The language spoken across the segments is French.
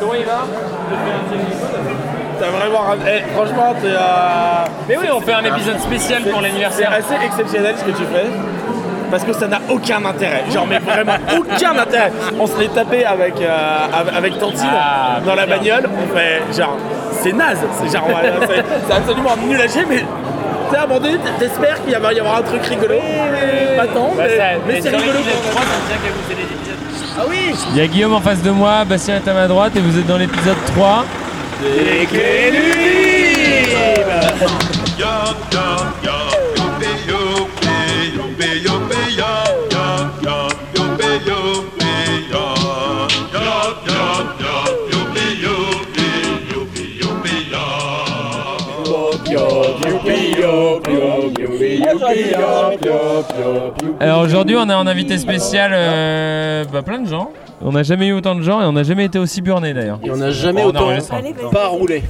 Comment il va T'as vraiment. eh, franchement, t'es. euh, Mais oui, on fait un épisode spécial pour C'est l'anniversaire. assez exceptionnel ce que tu fais. Parce que ça n'a aucun intérêt. Genre, mais vraiment aucun intérêt. On se l'est tapé avec, euh, avec, Tantine Ah, dans la bagnole. On fait genre, c'est naze. C'est genre, c'est c'est absolument nul à chier, mais. Tu sais, à un moment donné, t'espères qu'il va y avoir un truc rigolo. Pas tant, Bah, mais, c'est rigolo. l'épisode 3, ça me tient qu'à vous aider l'épisode. Ah oui Il y a Guillaume en face de moi, Bastien est à ma droite et vous êtes dans l'épisode 3. Et que lui Alors aujourd'hui, on a un invité spécial, euh, bah, plein de gens. On n'a jamais eu autant de gens et on n'a jamais été aussi burné d'ailleurs. Et on n'a jamais Oh, on autant enregistre. pas roulé.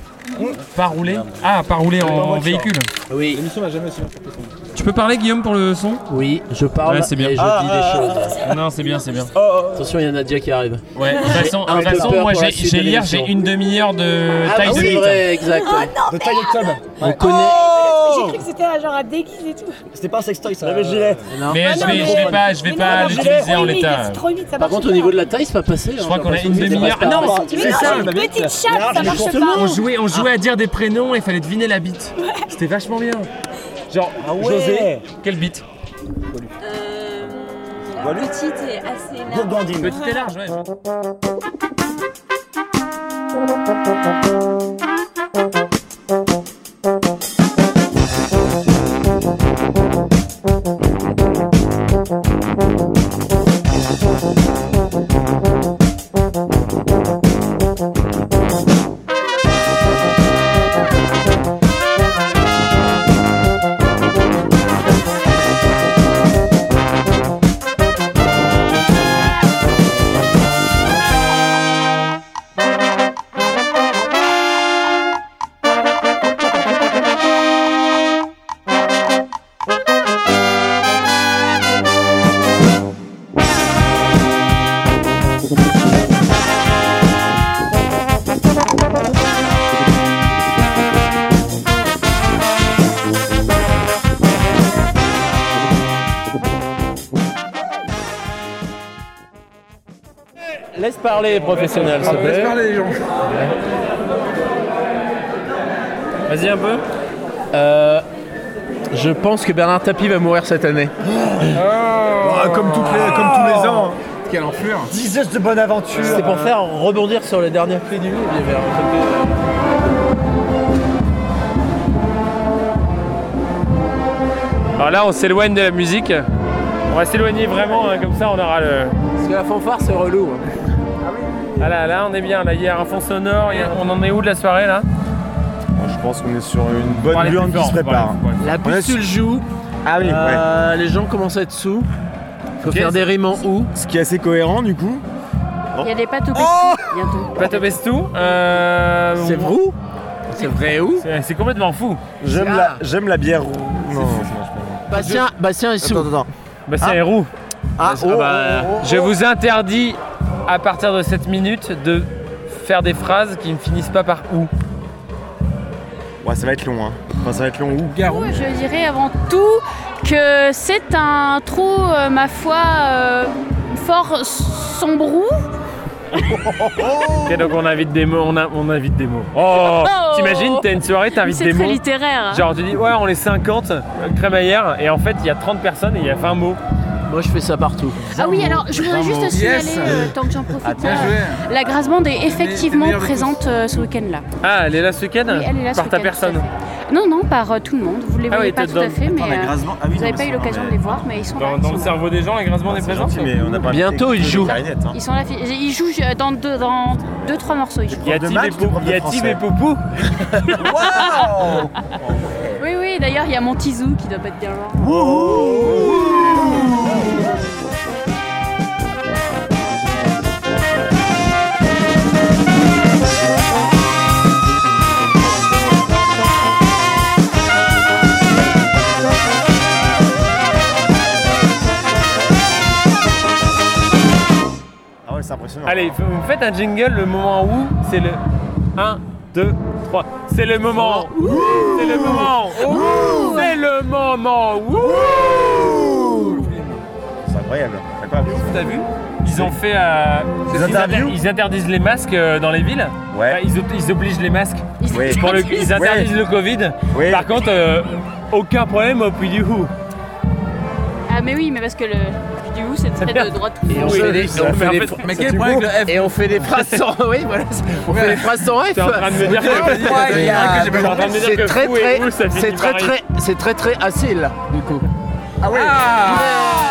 Pas roulé Ah, pas roulé en véhicule. Oui, L'émission n'a jamais aussi Tu peux parler Guillaume pour le son? Oui, je parle Ouais, c'est bien. et je Ah, dis ah, des choses. Non, c'est bien, c'est bien. Attention, il y a Nadia qui arrive. Ouais, de toute façon, un de toute peu façon, peur moi pour la j'ai suite j'ai de hier l'émission. j'ai une demi-heure de Ah, taille de c'est bite. vrai, exact. ouais. De taille de club. On connaît. J'ai cru que c'était un genre à déguiser et tout. C'était pas un sextoy ça. Gilet. Non. Mais je non, vais, mais- je vais pas, je vais Mais pas l'utiliser c'est en l'état. C'est trop ça Par marche contre, au pas. niveau de la taille, c'est pas passé. Je crois qu'on a une demi-heure. Ah Non, Mais non, une petite chatte, ça marche on pas. jouait, on jouait à dire des prénoms et il fallait deviner la bite. C'était vachement bien. Genre, José, quelle bite Euh, petite et assez large. Gourgandine. Petite et large, ouais. Laisse parler les professionnels, s'il te Laisse plaît. parler les gens. Vas-y un peu. Euh, je pense que Bernard Tapie va mourir cette année. comme, toutes les, comme tous les ans. Quelle enflure. 10 heures de bonne aventure. C'était pour faire rebondir sur la dernière clé du livre. il y avait un truc Alors là, on s'éloigne de la musique. On va s'éloigner vraiment, hein, comme ça on aura le. Parce que la fanfare, c'est relou. hein. Ah là, là, on est bien. Là, il y a un fond sonore. il y a- On en est où de la soirée là Je pense qu'on est sur une Faut bonne aller plus qui fort, se faut prépare. aller- faut La pucelle joue. Ah oui, ouais. euh, Les gens commencent à être sous. Faut Ok, faire des rimes en ou. Ce qui est assez cohérent du coup. Il y a des pâtes au Oh biscuit bientôt. Pato Bestou. euh, C'est vrai ou C'est vrai ou C'est c'est complètement fou. J'aime Ah. la, j'aime la bière rouge. Non, pas. Bastien, Bastien est sous. Attends, attends. Bah, c'est. Ah, oh, bah, Je vous interdis à partir de cette minute de faire des phrases qui ne finissent pas par ou. Ouais, ça va être long, hein. Enfin, ça va être long. Ou Je dirais avant tout que c'est un trou, euh, ma foi, euh, fort sombrou. Ok, donc on invite des mots, on, a- on invite des mots. Oh, Oh. T'imagines, t'as une soirée, t'invites C'est des très mots. littéraire. Genre tu dis ouais on est 50 euh, crémaillère et en fait il y a 30 personnes et il y a 20 mots. Moi, je fais ça partout. Ah oui, alors je voudrais juste signaler, euh, tant que j'en profite, euh, la Grasse Bande est effectivement présente euh, ce week-end-là. Ah elle est là ce week-end Oui, elle est là ce Par ta personne. Non, non, par euh, tout le monde. Vous les Ah voyez oui, pas tout à fait, mais la euh. Ah oui, vous n'avez pas eu l'occasion de les voir, mais ils sont là. Dans, ils dans sont le là. cerveau des gens, gentil, mais on n'a pas Bientôt, invité il joue. Clarinette, hein. Ils sont là, ils jouent dans deux, dans deux, trois morceaux. Ils jouent. Il y a Tib et Poupou Waouh Oui, oui, d'ailleurs, il y a mon Tizou qui doit pas être bien loin. Allez, vous faites un jingle, le moment où c'est le 1, 2, 3. C'est le moment C'est le moment C'est le moment C'est incroyable. incroyable. T'as vu Ils ont fait. euh, Des ils, interviews inter- ils interdisent les masques euh, dans les villes. Ouais. Enfin, ils, ils obligent les masques. Oui. Pour le, ils interdisent le Covid. Oui. Par contre, euh, aucun problème au Puy du. Ah mais oui, mais parce que le du coup c'est très de droite. Et on Oui, fait des, oui, F et on fait des phrases sans. Oui, voilà. On fait des phrases sans F. C'est très très, c'est très très, c'est très très acile du coup. Ah Euh,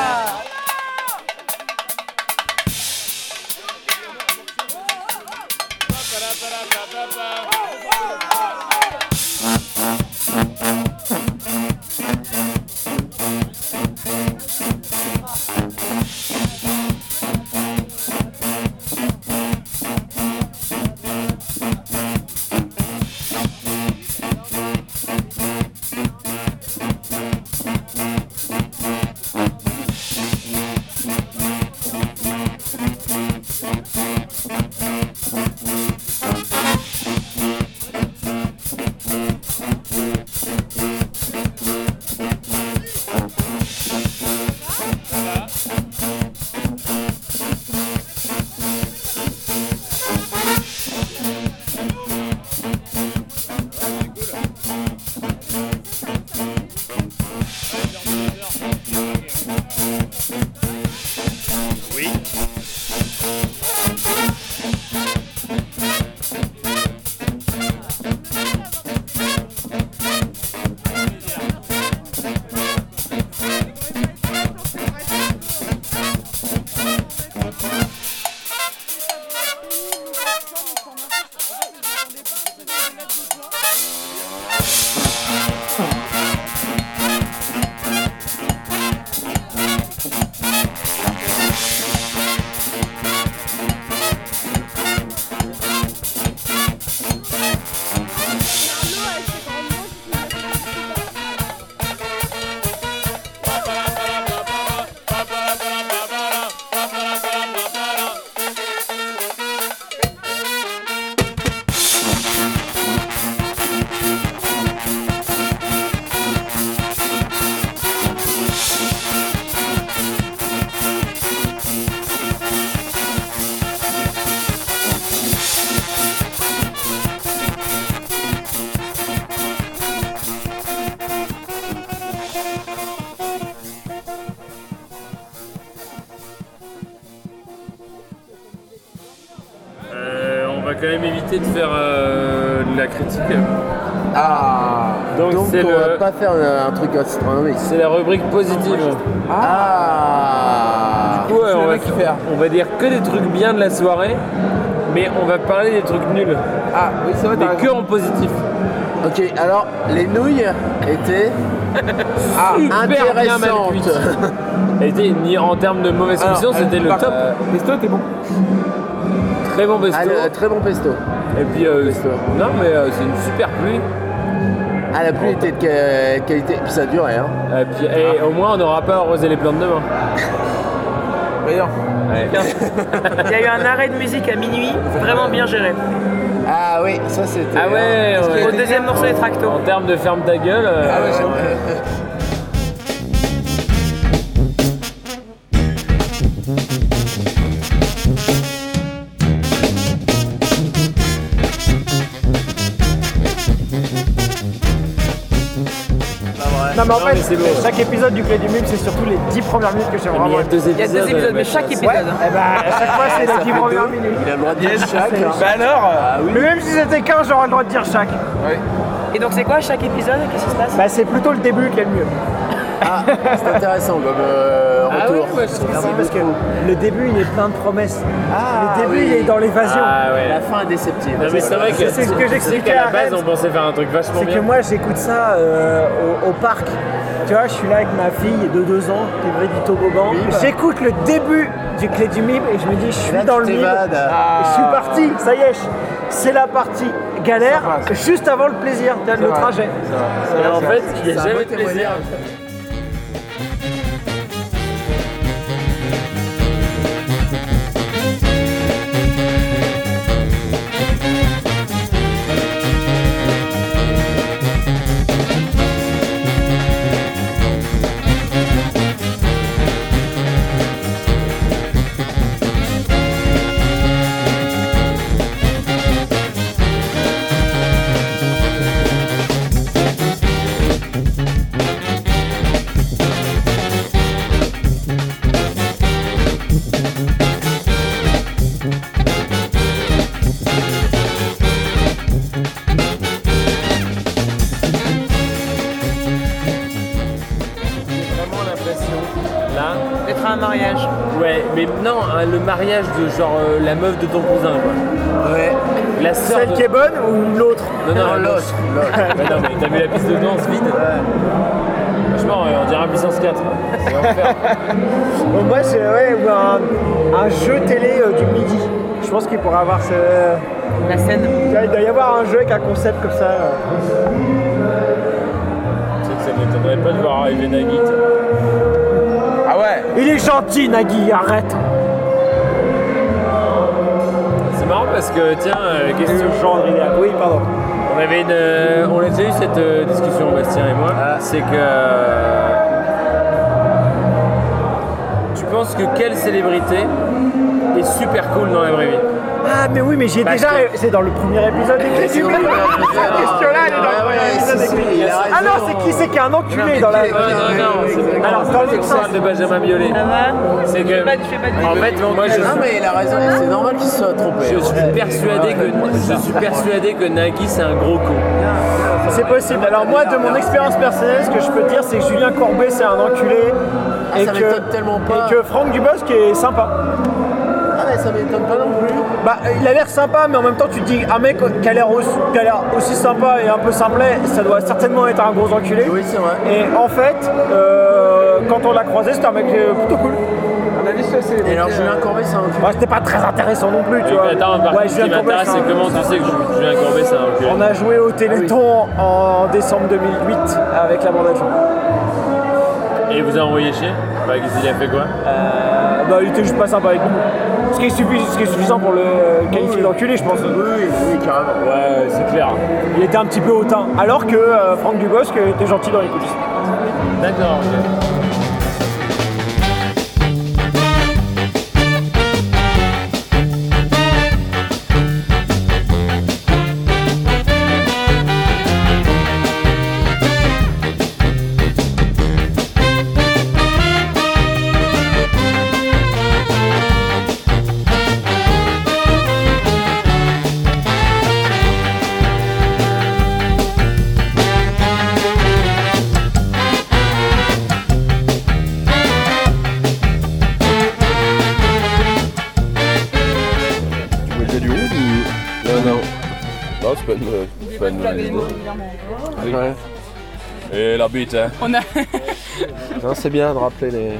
va quand même éviter de faire euh, de la critique. Ah. Donc, on le- va pas faire un, un truc astronomique. C'est la rubrique positive. Ah. Du coup, euh, on, va, on va dire que des trucs bien de la soirée, mais on va parler des trucs nuls. Ah, oui, c'est vrai. Mais que raison. en positif. Ok, alors les nouilles étaient Ah, Super bien mal intéressantes. cuites. Ni en termes de mauvaise cuisson, c'était le top. Pesto, t'es bon. Très bon pesto. Ah, le- très bon pesto. Et puis, euh, Pesto. non, mais euh, c'est une super pluie. Ah, la pluie était de qua- qualité. Puis ça durait, hein. Et puis, et au moins, on n'aura pas arrosé les plantes demain. Voyons. Ouais. Il y a eu un arrêt de musique à minuit, vraiment bien géré. Ah oui, ça c'était. Ah ouais, hein. ouais. Au deuxième morceau des tractos. En termes de ferme ta gueule. euh, Ah ouais, Non mais en fait, c'est beau. chaque épisode du Clé du Mime, c'est surtout les 10 premières minutes que j'aime mais il y vraiment. a deux Il y a deux épisodes, mais chaque épisode. Ouais, et bah à chaque fois c'est les 10 premières minutes. Il a le droit de dire chaque. hein. Bah alors Mais même si c'était 15, j'aurais le droit de dire chaque. Et donc c'est quoi chaque épisode? Qu'est-ce qui se passe? Bah c'est plutôt le début qui est le mieux. Ah, c'est intéressant comme euh, Ah retour. ouais, ouais, ça parce que le début il est plein de promesses. Ah, le début oui. il est dans l'évasion. Ah ouais. La fin est déceptive. Non mais c'est vrai que C'est ce que j'expliquais à la base Rennes. on pensait faire un truc vachement C'est bien. que moi j'écoute ça euh, au, au parc. Tu vois, je suis là avec ma fille de 2 ans qui est vraie du toboggan. J'écoute le début du Clé du Mime et je me dis je suis là, dans le. Et je suis parti, ça y est, c'est la partie galère juste avant le plaisir, le trajet. Et en fait, il n'y a C'est jamais de plaisir. Mais non, hein, le mariage de genre euh, la meuf de ton cousin, quoi. Ouais. La sœur Celle de... qui est bonne ou l'autre? Non, non, Non, l'autre. Ouais, non, mais t'as vu la piste de danse vide Franchement, euh, on dirait un puissance 4. C'est l'enfer. Bon, moi, c'est ouais, ou un, un jeu télé euh, du midi. Je pense qu'il pourrait avoir ce. La scène. Il doit y avoir un jeu avec un concept comme ça. euh. Tu sais que ça m'étonnerait pas de voir arriver Nagui. Ah Il est gentil, Nagui, arrête C'est marrant parce que, tiens, euh, question. Genre, il est- Oui, pardon. On avait une, euh, on a déjà eu cette euh, discussion Bastien et moi. C'est que euh, tu penses que quelle célébrité est super cool dans la vraie vie? Ah, mais oui, mais j'ai déjà. que- C'est dans le premier épisode des Clés du. Cette question-là, elle est dans le Midi. Ah non, c'est qui c'est qui est un enculé dans la. Non, non, Alors, dans le sens. de Benjamin Biolay. Ça va C'est que, en fait, moi je Non, mais il a raison, c'est normal qu'il soit trompé. je suis persuadé que, je suis persuadé que Nagui c'est un gros con. C'est possible. Alors moi, de mon expérience personnelle, ce que je peux dire, c'est que Julien Courbet, c'est un enculé. Ah, et, ça que, m'étonne tellement pas. et que Franck Dubosc est sympa. Ah, mais ça m'étonne pas non plus. Bah, il a l'air sympa, mais en même temps, tu te dis, un mec qui a l'air aussi, qui a l'air aussi sympa et un peu simplet, ça doit certainement être un gros enculé. Oui, c'est vrai. Et en fait, euh, quand on l'a croisé, c'était un mec euh, plutôt cool. Et alors, Julien Courbet, c'est un enculé. C'était pas très intéressant non plus, tu vois. attends, par Ouais, contre, ce qui Julien Courbet, m'intéresse, c'est c'est un- comment tu sais que Julien Courbet c'est un enculé. On a joué au Téléthon en décembre 2008 avec la bande à. Et il vous a envoyé chier? Bah, qu'il a fait quoi? Euh, bah, il était juste pas sympa avec nous. Ce qui est, suffi- ce qui est suffisant pour le qualifier d'enculé, je pense. Oui, oui, carrément. Ouais, c'est clair. Il était un petit peu hautain. Alors que euh, Franck Dubosc était gentil dans les coulisses. D'accord, ok. Bite, hein. On a. Non, c'est bien de rappeler les.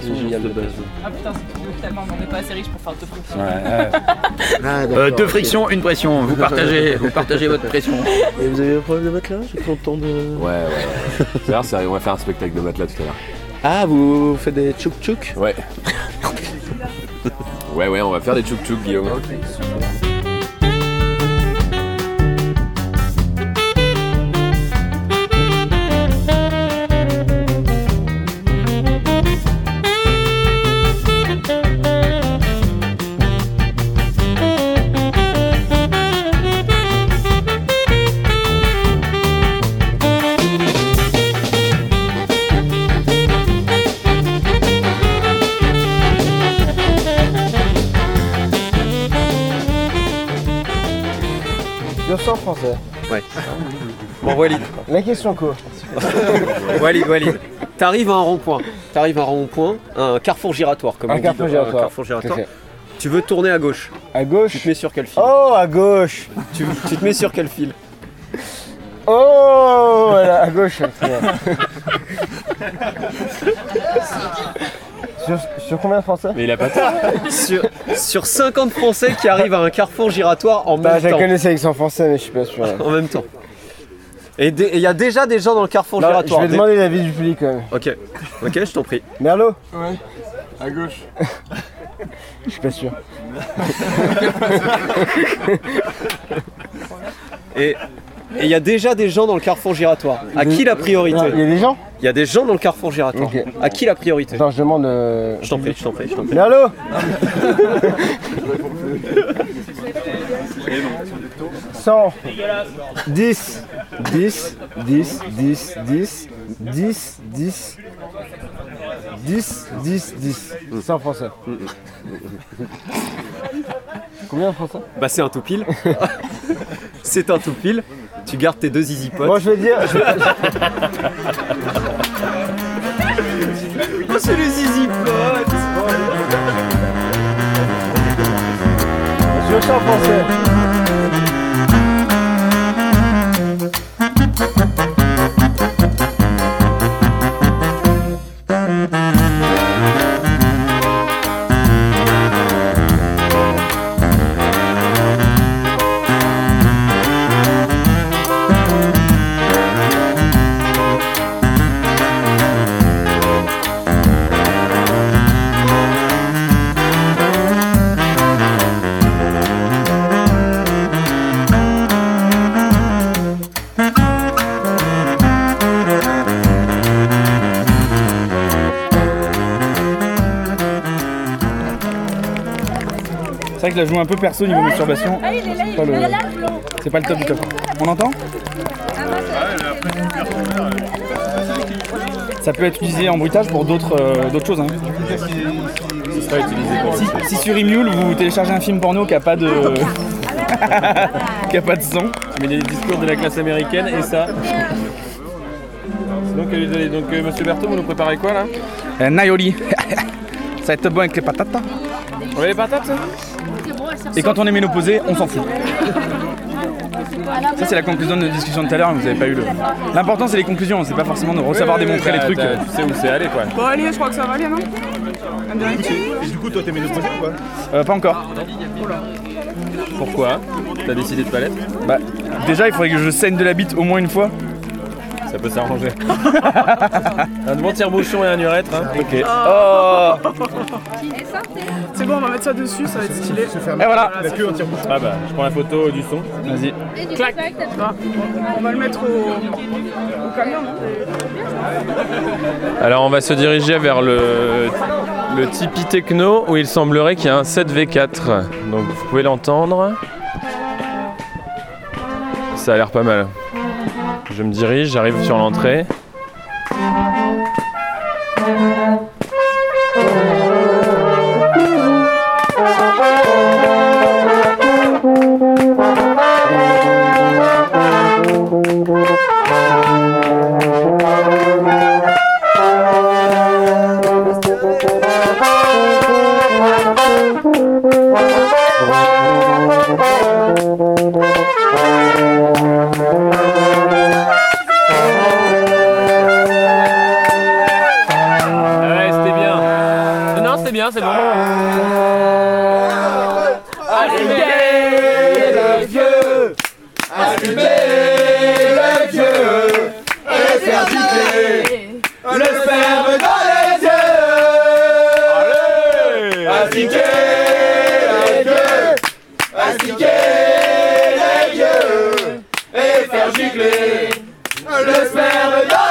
C'est génial de base. Ah putain, c'est tellement, on n'est pas assez riche pour faire deux friction. Ah, Euh, deux frictions, une pression. Vous partagez, vous partagez votre pression. Et vous avez un problème de matelas? J'ai temps de. Ouais, ouais. C'est vrai, c'est- on va faire un spectacle de matelas tout à l'heure. Ah, vous faites des tchouk tchouk Ouais. ouais, ouais, on va faire des tchouk tchouk, Guillaume. Français. Bon, Walid. La question quoi Walid, Walid. T'arrives à un rond-point. T'arrives à un rond-point, un carrefour giratoire, comme Un on dit. carrefour dans- giratoire. Un carrefour giratoire. Tu veux tourner à gauche. À Tu gauche. te mets sur quel fil Oh, à gauche. tu, tu te mets sur quel fil Oh, voilà, à gauche. sur, sur combien de français Mais il a pas tort. sur, sur 50 Français qui arrivent à un carrefour giratoire en Bah, même je temps. connaissais avec son français, mais je suis pas sûr. En même temps. Et il y a déjà des gens dans le carrefour Non, je giratoire. vais demander l'avis du public quand même. Ok, ok, je t'en prie. Merlot Ouais, à gauche. je suis pas sûr. Et et il y a déjà des gens dans le carrefour giratoire. À qui la priorité Il y a des gens Il y a des gens dans le carrefour giratoire. Ok. À qui la priorité Attends, je demande. euh, Je t'en prie, je t'en prie, je t'en prie. Merlot 100 10 10 10 10 10 10 10 10 10 10 100 français. Combien de français Bah c'est un tout pile. c'est un tout pile. Tu gardes tes deux easy potes. Moi, je veux dire. Je... oh, c'est les easy potes Je veux ça français. Je la joue un peu perso niveau masturbation. Ah, il est là, il Pas le-. C'est pas le top du top. On entend Ça peut être utilisé en bruitage pour d'autres euh, d'autres choses. hein. Si, si sur Emule vous téléchargez un film porno qui a pas de qui a pas de son, Mais des discours de la classe américaine et ça. Donc, euh, désolé, donc euh, monsieur Berthaud, vous nous préparez quoi là? Euh, Naioli. Ça va être bon avec les patates. On a les patates ça? Et quand on est ménopausé, on s'en fout. Ça c'est la conclusion de notre discussion de tout à l'heure, mais vous avez pas eu le. L'important c'est les conclusions, c'est pas forcément de recevoir démontrer les trucs. Tu sais où c'est allé quoi. Bon, allez, je crois que ça va aller, non Et du coup, toi, t'es ménopausé ou quoi Euh, pas encore. Pourquoi T'as décidé de pas l'être Bah, déjà il faudrait que je saigne de la bite au moins une fois. Ça peut s'arranger. un bon tire-bouchon et un urètre. Hein. Ok. Oh C'est bon, on va mettre ça dessus, ça va être stylé. Et voilà La queue en tire-bouchon. Ah bah, je prends la photo du son. Vas-y. Clac. Ah, On va le mettre au, au camion, non Alors on va se diriger vers le, le Tipeee Techno où il semblerait qu'il y a un 7V4. Donc vous pouvez l'entendre. Ça a l'air pas mal. Je me dirige, j'arrive sur l'entrée. et faire gicler le sperme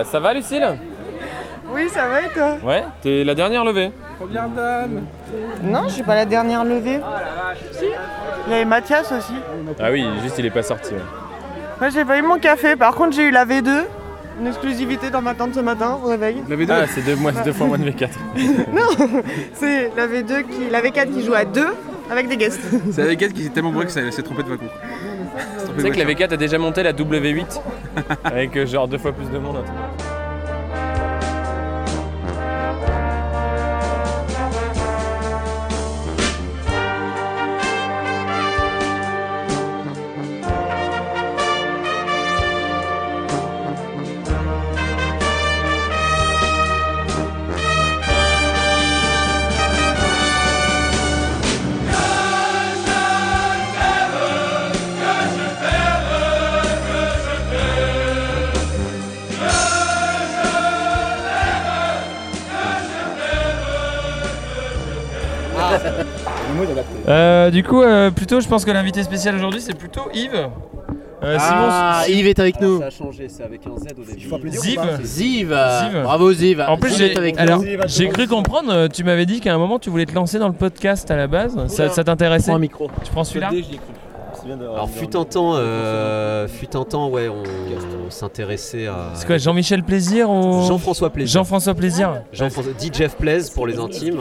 euh, ça va Lucille Oui, ça va et toi Ouais, t'es la dernière levée. Combien d'âmes Non, je suis pas la dernière levée. Si Il y avait Mathias aussi. Ah oui, juste il est pas sorti. ouais. Moi, j'ai pas eu mon café. Par contre, j'ai eu la V2. Une exclusivité dans ma tente ce matin au réveil. Ah, c'est deux, mois, deux fois moins de V4. non, c'est la V2 qui, la V4 qui joue à deux avec des guests. C'est avec elle qui s'est tellement bourré que ça s'est trompé de wagon. Tu sais que la V4 a déjà monté la W8 avec euh, genre deux fois plus de monde. Euh, du coup, euh, plutôt, je pense que l'invité spécial aujourd'hui, c'est plutôt Yves. Euh, Ah, Simon- Yves est avec nous. Ça a changé, c'est avec un Z au début. Ziv. Ziv. Ziv. Bravo Ziv. En plus, Ziv j'ai alors, cru comprendre, euh, tu m'avais dit qu'à un moment tu voulais te lancer dans le podcast à la base. Ça, ça t'intéressait Prends un micro. Tu prends celui-là Alors fut un temps, euh, fut un temps, ouais, on, on s'intéressait à. C'est quoi, Jean-Michel Plaisir ou Jean-François Plaisir. Jean-François Plaisir. Jean-François, dit Jeff Plaise pour les intimes.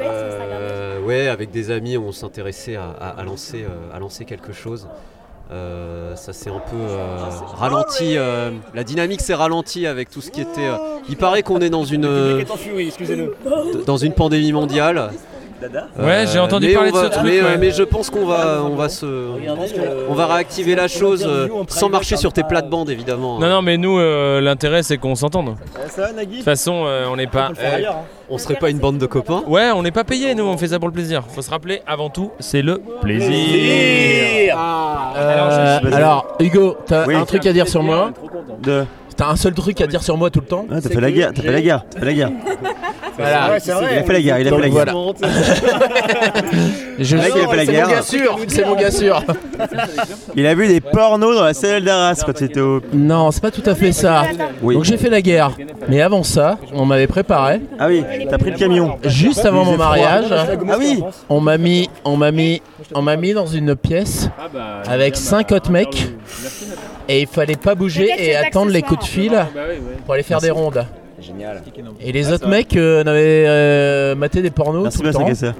Euh, ouais, avec des amis, on s'intéressait à, à- à lancer, euh, à lancer quelque chose. Euh, ça s'est un peu euh, ralenti. euh, la dynamique s'est ralentie avec tout ce qui était. euh, il paraît qu'on est dans une euh, dans une pandémie mondiale. Ouais, j'ai entendu mais parler on de ce va- truc, Mais, euh, ouais. mais je pense qu'on va, on va se, on va réactiver la chose euh, sans marcher sur tes plates-bandes évidemment. Non, non, mais nous, euh, l'intérêt c'est qu'on s'entende. Ça va, Nagui De toute façon, euh, on n'est pas. hein. On serait pas une bande de copains? Ouais, on n'est pas payé, nous, on fait ça pour le plaisir. Faut se rappeler, avant tout, c'est le plaisir. Euh, alors, Hugo, t'as Oui. un truc à dire sur moi? De. T'as un seul truc à dire sur moi tout le temps Ah, t'as fait la guerre, t'as fait la guerre, t'as fait la guerre. Voilà. C'est vrai. Il a fait la guerre, il a fait la guerre. Je Le mec, il a fait la c'est guerre. mon gars sûr, c'est mon gars sûr. Il a vu des pornos dans la cellule d'Arras quand c'était au. Non, c'est pas tout à fait ça. Oui. Donc j'ai fait la guerre. Mais avant ça, on m'avait préparé. Ah oui, t'as pris le camion. Juste avant mon mariage, Ah oui on m'a mis, on m'a mis, on m'a mis dans une pièce avec cinq autres mecs. Et il fallait pas bouger et attendre les coups de fil pour aller faire des rondes. Génial. Et les autres mecs euh, n'avaient euh, maté des pornos Merci tout le temps.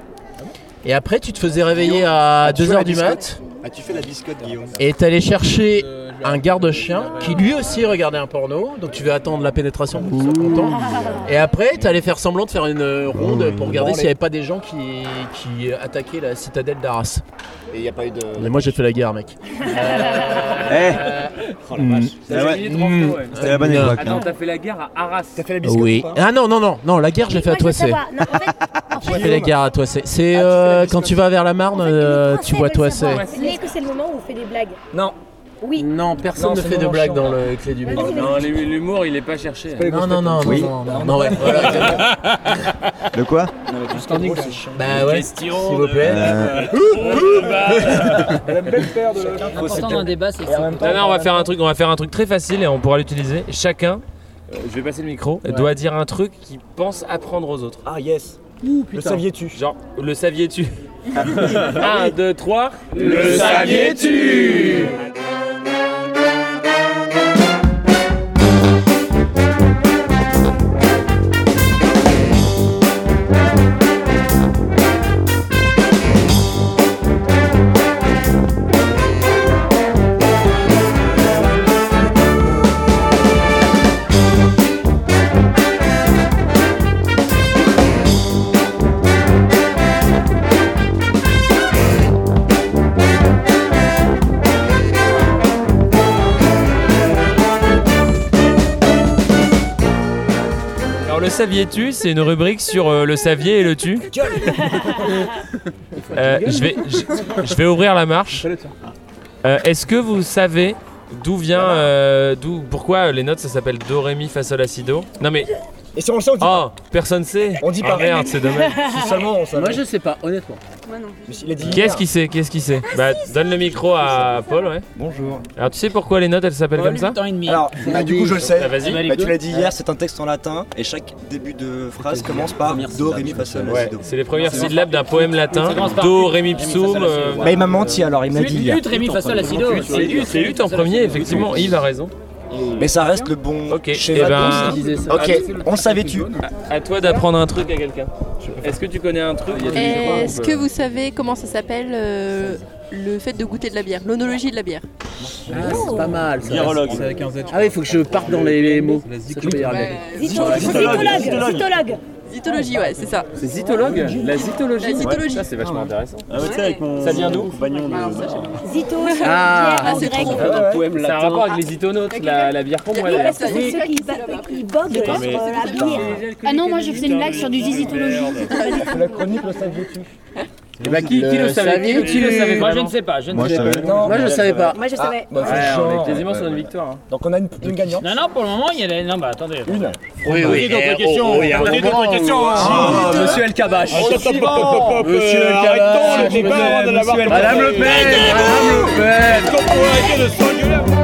Et après, tu te faisais réveiller à 2h du mat. As-tu fait la biscotte, Guillaume Et t'allais chercher un garde-chien qui lui aussi regardait un porno. Donc tu vas attendre la pénétration pour qu'il soit content. Et après, t'allais faire semblant de faire une euh, ronde pour regarder s'il n'y avait pas des gens qui, qui attaquaient la citadelle d'Arras. Et il n'y a pas eu de. Mais moi j'ai fait la guerre, mec. Eh Mm. C'est la, ouais. Mm. C'était la bonne Non. époque. hein. t'as fait la guerre à Arras. T'as fait la biscotte Oui. ou pas Ah non, non, non, non, la guerre, j'ai fait à Toissé. J'ai fait la guerre à Toissé. C'est euh, quand tu vas vers la Marne, euh, tu vois Toissé. Est-ce que c'est le moment où on fait des blagues Non. Oui. Non, personne Non, ne fait de blagues dans le clé du monde. Non, l'humour, il est pas cherché. Non, non, non, Oui. non, non, non, ouais, voilà. De quoi Bah ouais, s'il vous plaît. Euh, L'important dans le débat, c'est que c'est- Non, non, on va faire un truc, on va faire un truc très facile et on pourra l'utiliser. Chacun, euh, je vais passer le micro, doit dire un truc qu'il pense apprendre aux autres. Ah yes. Le saviez-tu Genre, le saviez-tu? 1, 2, 3. Le saviez-tu? Saviez-tu C'est une rubrique sur euh, le saviez et le tu. Euh, je, vais, je, je vais ouvrir la marche. Euh, Est-ce que vous savez d'où vient, euh, d'où, pourquoi les notes ça s'appelle Do, Ré, Mi, Fa, Sol, La, Si, Do? Non mais. Et si on le sait, on dit Oh, personne sait. On dit Ah, pas. merde, c'est dommage. Si seulement on savait. Moi je sais pas, honnêtement. Moi non. Il a dit Qui est-ce qui sait Qui est-ce qui sait Bah, donne le micro à Paul, ouais. Bonjour. Alors, tu sais pourquoi les notes elles s'appellent comme ça Alors, bah, du coup, je le sais. Ah, vas-y. Bah, tu l'as dit hier, c'est un texte en latin et chaque début de phrase commence par Do, Ré, Mi, Fa, Sol, La, Ouais, Si, Do. c'est les premières syllabes d'un poème latin. Do, Ré, Mi, Psoum. euh, Bah, il m'a menti alors, il me l'a dit hier. Ut, Rémi, fa, sol, la, si, do. C'est Ut, c'est Ut en premier, effectivement. Yves a raison. Mais ça reste le bon Ok, schéma. eh ben, Ok, on savait-tu À toi d'apprendre un truc à quelqu'un. Est-ce que tu connais un truc Est-ce que vous savez comment ça s'appelle euh, le fait de goûter de la bière L'onologie de la bière Ah, c'est pas mal. ça. Virologue. C'est avec un Z. Ah oui, il faut que je parte dans les, les mots. Ça, tu peux y arriver. Zytologue. Zytologue. Zytologie, ouais, c'est ça. C'est zytologue La zytologie La zytologie. Ça, c'est vachement intéressant. Ah, ouais, tu sais, avec mon. Ça vient d'où compagnon de. Zyto, Ah, bière en c'est grec. C'est un rapport avec les zytonautes, la, la bière d'ailleurs. ça, C'est ceux qui, la bière. Ah non, moi je faisais une blague sur du zizitologie. La chronique, le saviez-tu Et bah, qui, qui le savait Qui, qui le savait Moi je ne sais pas, je ne Moi, sais je pas. savais. Non, Moi, je savais pas. Moi je savais. Bah, Ouais, c'est on chiant. est quasiment sur une victoire. hein. Donc on a une, une gagnante. Non, non, pour le moment, il y a les... Non, bah attendez. Une. Oui, oui. d'autres Eh, questions. oh, il y a un Posez moment d'autres où- questions. Ah, Monsieur El Kabash. Monsieur le Kabash, le débat de l'avoir Monsieur- Madame Le Pen, Madame Le Pen. Est-ce qu'on pourrait arrêter de s'engueuler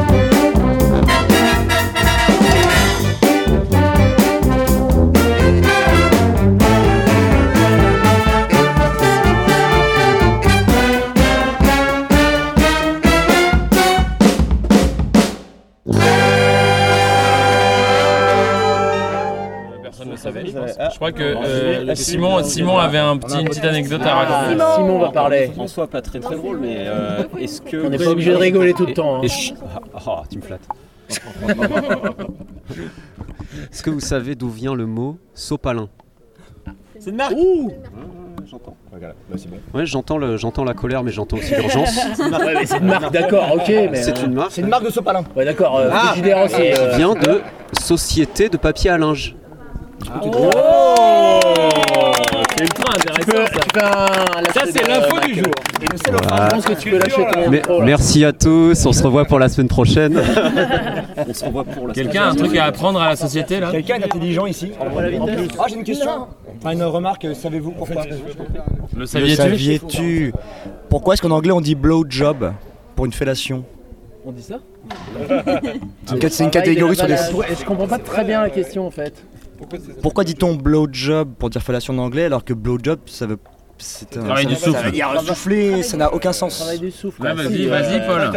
je crois que euh, Simon, Simon avait un petit, une petite anecdote à raconter. Ah, Simon va parler. En soi, pas très très drôle, mais euh, est-ce que. On n'est pas obligé de rigoler tout le temps. hein. Ah, ah, tu me flattes. Est-ce que vous savez d'où vient le mot sopalin C'est une marque J'entends. Voilà, bah, c'est bon. Ouais, j'entends le- j'entends la colère, mais j'entends aussi l'urgence. Ouais, mais c'est une marque, d'accord, ok. mais, C'est euh, une marque. C'est une marque de sopalin. Ouais, d'accord. Euh, Ah. Qui euh, vient de Société de papier à linge. Oh C'est ultra Tu peux, ça. Ça, c'est l'info du jour. Et le cellophane, je pense que tu peux lâcher ton Mais- micro, là. merci à tous, on se revoit pour la semaine prochaine. on se revoit pour la Quelqu'un a un truc à apprendre à la société là Quelqu'un d'intelligent ici En plus. Ah, j'ai une question. Enfin, une remarque, euh, savez-vous pourquoi Le Le saviez-tu Pourquoi est-ce qu'en anglais on dit blow job pour une fellation On dit ça C'est une, c'est une catégorie sur des. Je comprends pas très bien la question en fait. Pourquoi dit-on blow job pour dire fellation en anglais alors que blow job ça veut. C'est un. Travail du ça- souffle. souffler, ça n'a aucun sens. Travail du souffle. Vas-y, vas-y, Paul.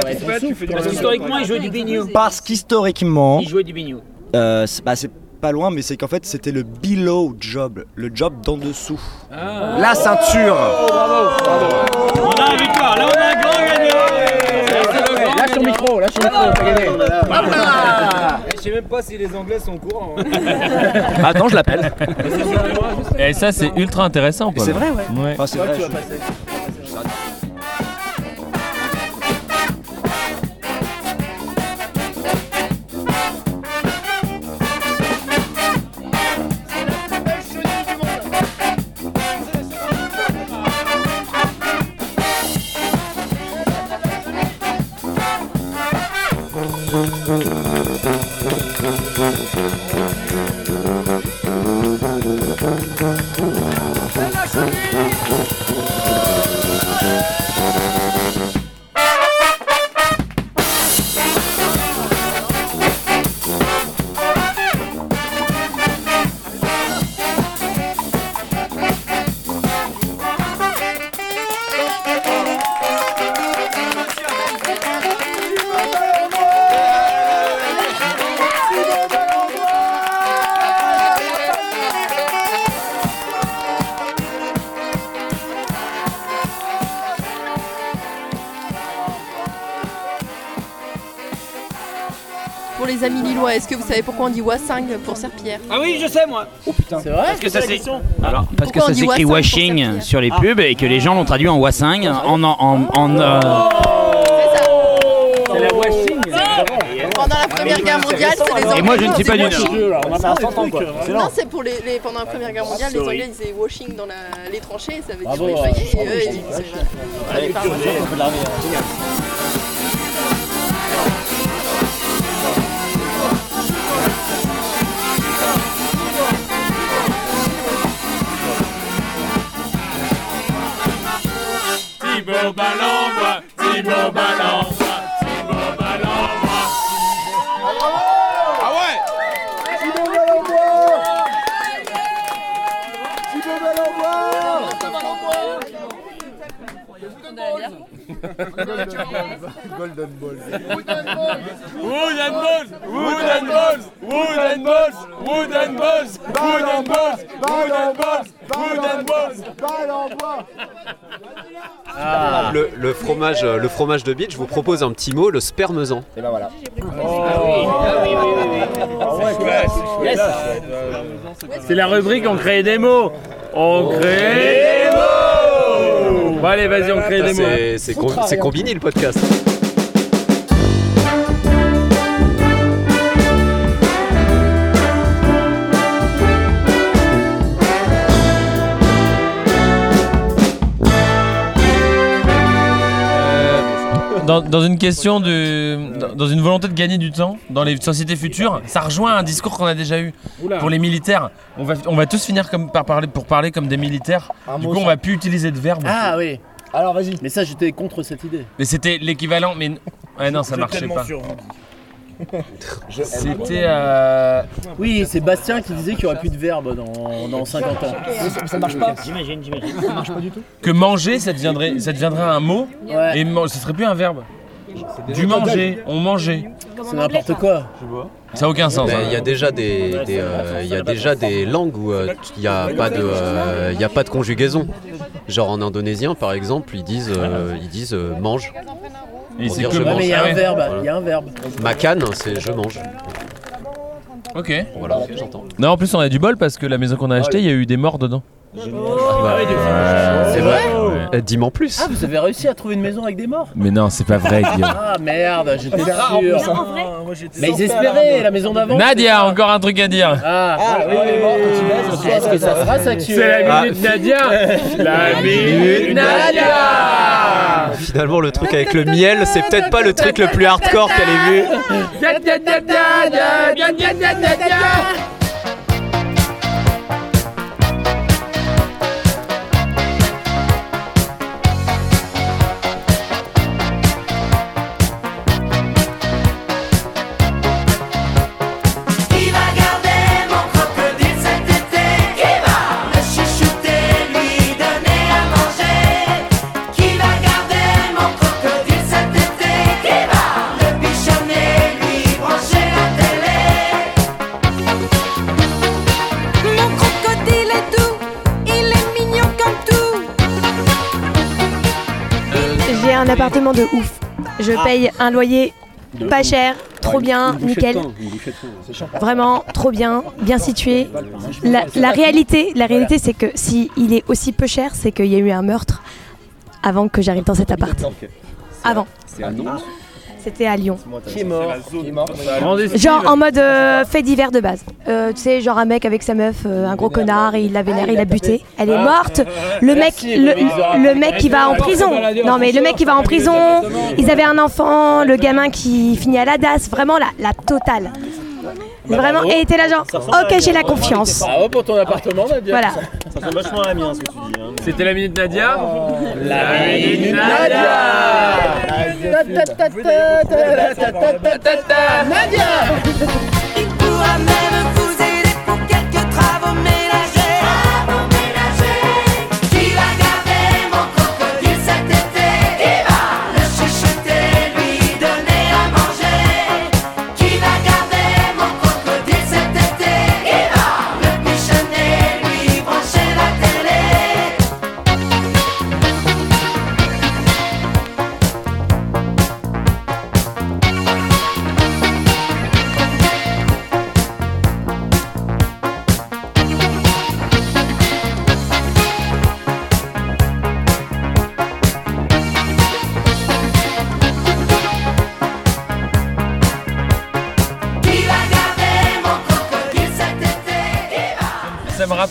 Parce qu'historiquement, il jouait du bignou. Parce qu'historiquement, Il jouait du bignou. euh, c'est bah, c'est pas loin, mais c'est qu'en fait c'était le below job, le job d'en dessous. Ah. La ceinture On a la victoire, là on a un grand gagnant. Micro, lâche micro, t'as gagné. Je sais même pas si les Anglais sont au courant. hein. Attends, je l'appelle. Et ça c'est ultra intéressant. C'est vrai, ouais. Ouais. Enfin, c'est vrai, savez pourquoi on dit Wassing pour serpillère Ah oui, je sais moi. Oh putain. C'est vrai Parce que ça c'est. Alors, parce que Pourquoi on ça dit s'écrit washing sur les pubs et que les gens l'ont traduit en wassing en en en. en, euh, C'est la washing. Pendant la Première Guerre mondiale, c'est les Anglais. Et moi je ne suis qui pas du Nord. washing. Ça a 100 ans quoi. C'est Non, c'est pour les, les- pendant la Première Guerre mondiale, les Anglais disaient washing dans la- les tranchées, ça veut dire euh, Et eux, ils disaient Thibaut Balambois, Thibaut Balambois, Golden Balls. Wooden balls, wooden balls, wooden balls, wooden balls, wooden balls, wooden balls, wooden balls. Ah. Le, le fromage, le fromage de bitch, je vous propose un petit mot, le spermesan. Et ben voilà. C'est la rubrique on crée des mots. On crée des mots. Bon allez, vas-y, on crée des mots. C'est c'est com- c'est combiné le podcast. Dans, dans une question de. dans- Dans une volonté de gagner du temps dans les sociétés futures, ça rejoint un discours qu'on a déjà eu pour les militaires. On va, on va tous finir comme, par parler, pour parler comme des militaires. Du coup, on va plus utiliser de verbe. Ah oui. Alors vas-y. Mais ça, j'étais contre cette idée. Mais c'était l'équivalent. Mais ouais, non, ça marchait pas. C'était. euh, Oui, c'est Bastien qui disait qu'il n'y aurait plus de verbe dans, dans 50 ans. Ça marche pas J'imagine, j'imagine. Ça marche pas du tout que manger, ça deviendrait, ça deviendrait un mot. Ouais. Et ce serait plus un verbe. Du manger, on mangeait. C'est n'importe quoi. Ça n'a aucun sens. Mais hein. Il y a déjà des, des, euh, il y a déjà des langues où euh, il n'y a, pas de, euh, il y a pas de conjugaison. Genre en indonésien, par exemple, ils disent, euh, ils disent euh, mange. Et Pour c'est dire que je manger. mange. Mais il y a Ah un ouais. verbe. Voilà. Il y a un verbe. Macan, c'est je mange. Ok. Voilà, j'entends. Non, en plus, on a du bol parce que la maison qu'on a achetée, il y a eu des morts dedans. Ah ouais, des- C'est vrai Euh, Dis-moi en plus. Ah, vous avez réussi à trouver une maison avec des morts? Mais non, c'est pas vrai, Guillaume. Ah merde, j'étais rare en sûr. hein. Mais ils espéraient la maison d'avant. Nadia, encore un truc à dire. Ah, Ah, oui, les morts, quand tu baisses, Est-ce que ça sera sexuel C'est la Ah. minute Nadia La minute Nadia Finalement, le truc avec le miel, c'est peut-être pas le truc le plus hardcore qu'elle ait vu. Appartement de ouf. Je paye un loyer pas cher, trop bien, nickel. Vraiment trop bien, bien situé. La, la réalité, la réalité c'est que si il est aussi peu cher, c'est qu'il y a eu un meurtre avant que j'arrive dans cet appart. Avant. C'était à Lyon. Qui est mort Genre en mode euh, fait divers de base. Euh, tu sais, genre un mec avec sa meuf, euh, un gros connard, et il l'a vénère, il l'a buté. Elle est morte. Le mec, le, le mec qui va en prison. Non mais le mec qui va en prison. Ils avaient un enfant, le gamin qui finit à la DAS. Vraiment la, la totale. Vraiment, et était là genre, ok j'ai la confiance. Bravo pour ton appartement, Nadia. Voilà. Ça ressemble vachement à la mienne, ce que tu dis. hein. C'était la minute Nadia La minute Nadia Il pourra même vous aider pour quelques travaux ménagers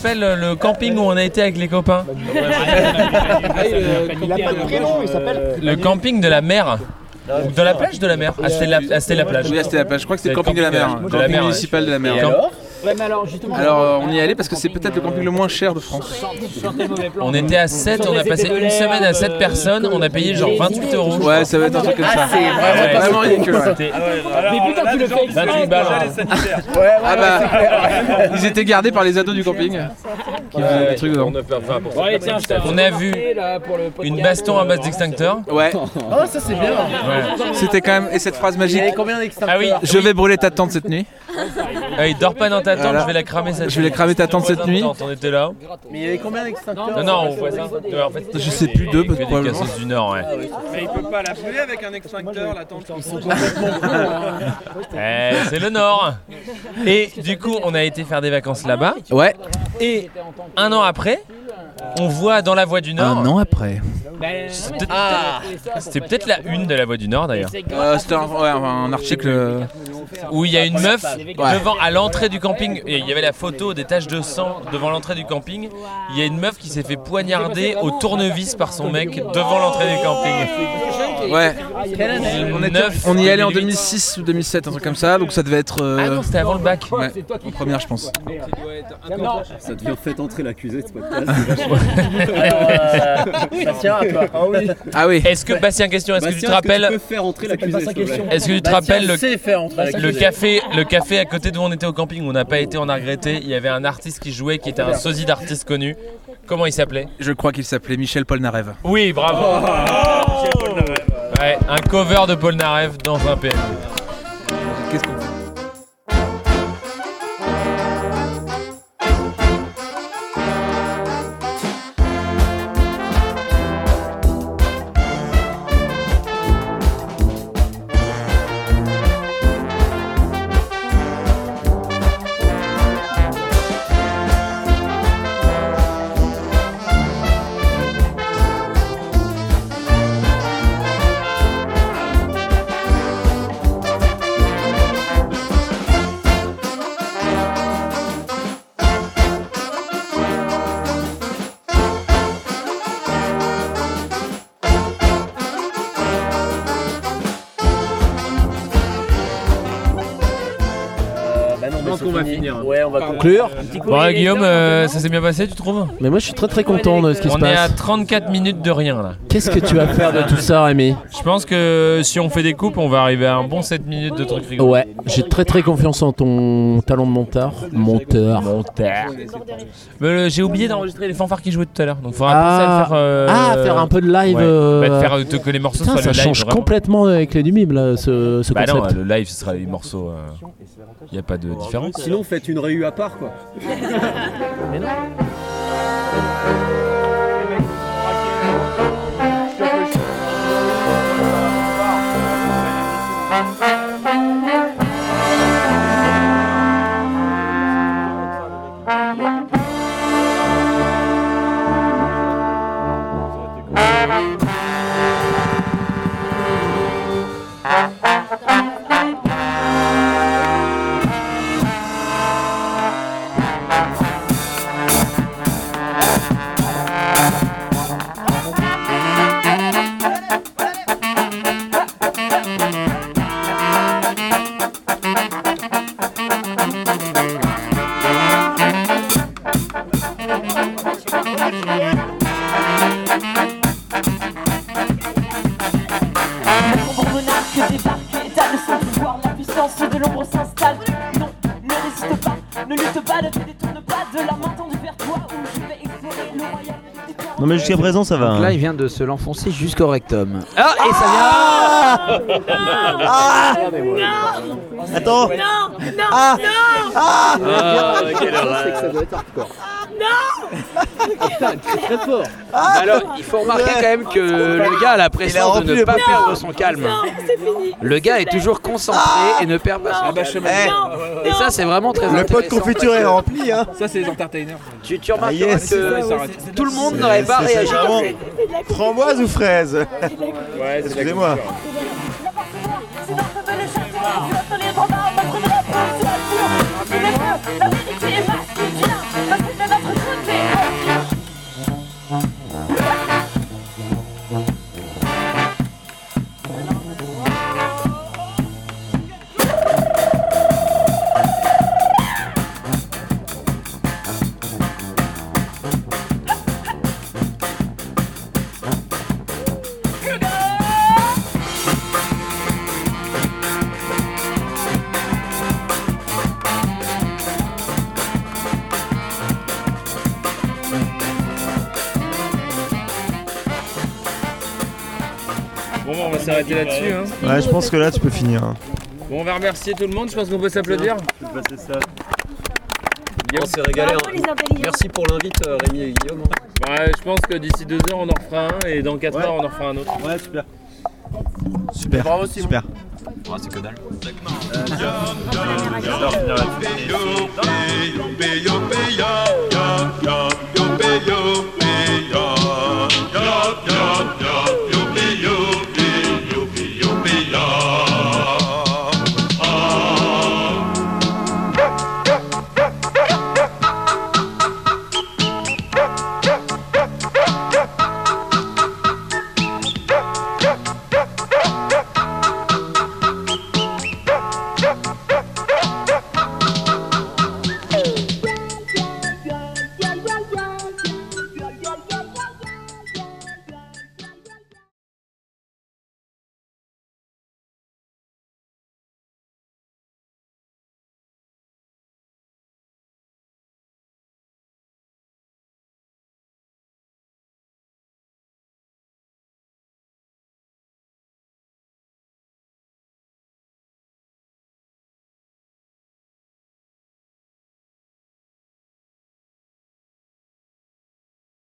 rappelle le camping où on a été avec les copains. Il a pas de prénom, il s'appelle. Le camping de la mer. Ou de la plage de la mer? Ah, c'était la, ah, c'était la plage. Oui, c'était la plage. Je crois que c'était le camping de la mer. De la Camping mer, ouais. municipal de la mer. Et alors Ouais, mais alors justement. Alors euh, on y est allé parce que c'est peut-être le camping le moins cher de France. On était à 7, on a passé une semaine à 7 personnes, on a payé genre 28 euros. Ouais, ça va être un truc comme ça. Ah, c'est vraiment- Ouais, vraiment ridicule. ouais. C'était- Mais putain, tu le fais exprès. 28 balles. Ah bah, ils étaient gardés par les ados du camping. Qui faisaient des trucs dedans. Ouais, tiens, je t'ai On a vu là, pour le une baston à base d'extincteur. Ouais. Oh, ça c'est bien. C'était quand même. Et cette phrase magique. Il y avait combien d'extincteurs Ah oui. Je vais brûler ta tente cette nuit. Ah, il dort pas dans ta tente, Voilà. je vais la cramer cette Je vais la cramer ta tente cette nuit. On était là. Mais il y avait combien d'extincteurs Non, non, on voit ça. Ouais, en fait, Je sais plus, deux, il fait des probablement. cassos du Nord, ouais. Mais il peut pas la brûler avec un extincteur, la tente. Eh, c'est le Nord. Et du coup, on a été faire des vacances là-bas. Ouais. Et un an après, on voit dans la Voie du Nord. Un an après. C'était peut-être c'était peut-être la une de la Voie du Nord d'ailleurs. Euh, C'était un, ouais, un article. euh, Où il y a une meuf Ouais. devant à l'entrée du camping. Il y avait la photo des taches de sang devant l'entrée du camping. Il y a une meuf qui s'est fait poignarder au tournevis par son mec devant l'entrée du camping. Ouais. On, était- neuf on y allait en 2008. 2006 ou 2007, un truc comme ça, donc ça devait être. euh, Ah non, c'était avant le bac. Ouais, en première, je pense. Ça devient fait entrer l'accusé de ce podcast. Ah oui. Ah oui. Est-ce que Bastien question, est-ce que tu te rappelles. Est-ce que tu te rappelles le, café, le café à côté d'où on était au camping où on n'a pas été, on a regretté. Il y avait un artiste qui jouait qui était un sosie d'artiste connu. Comment il s'appelait? Je crois qu'il s'appelait Michel Polnareff. Oui, bravo. Ouais, un cover de Paul Narev dans un PM. Conclure. Bon, ouais, Guillaume, euh, ça s'est bien passé, tu trouves Mais moi je suis très très content de ce qui se On est à passe. 34 minutes de rien là. Qu'est-ce que tu vas faire de tout ça, Rémi? Je pense que si on fait des coupes, on va arriver à un bon 7 minutes de trucs rigolos. Ouais, j'ai très très confiance en ton talent de monteur. Monteur. Monteur. Mais euh, j'ai oublié d'enregistrer les fanfares qui jouaient tout à l'heure. Donc faudra Ah. penser à le faire. euh, Ah, faire un peu de live, Ouais. euh, Bah, de faire euh, que les morceaux Putain, soient ça le live. change vraiment. complètement avec les du mime là, ce, ce Bah non, concept. le live ce sera les morceaux. Il n'y a pas de différence. Sinon, faites une réu à part, quoi. jusqu'à présent ça va. Donc hein. là, il vient de se l'enfoncer jusqu'au rectum. Ah, et ça vient. Ah Attends. Non, non, Ah. non Ah. Que ça doit être hardcore. très fort. Alors, il faut remarquer quand même que le gars a la pression de ne pas perdre son calme. c'est fini. Le gars est toujours concentré et ne perd pas son calme. Eh, Et ça, c'est vraiment très Le pot de confiture est rempli hein Ça, c'est les entertainers. Tu, tu remarqueras Ah, yes. que tout le monde n'aurait pas C'est- réagi vraiment. Framboise ou fraise Ouais, Excusez-moi. Sinon, là-dessus. Hein. Ouais, je pense que là, tu peux finir. hein. Bon, on va remercier tout le monde. Je pense qu'on peut s'applaudir. On s'est régalé. hein. Merci pour l'invite, euh, Rémi et Guillaume. Ouais, je pense que d'ici deux heures, on en refera un et dans quatre Ouais. heures, on en refera un autre. Ouais, super. Super. Bravo, Simon. Super. Ouais, c'est que dalle. Yo, yo, yo, yo, yo, yo, yo, yo, yo,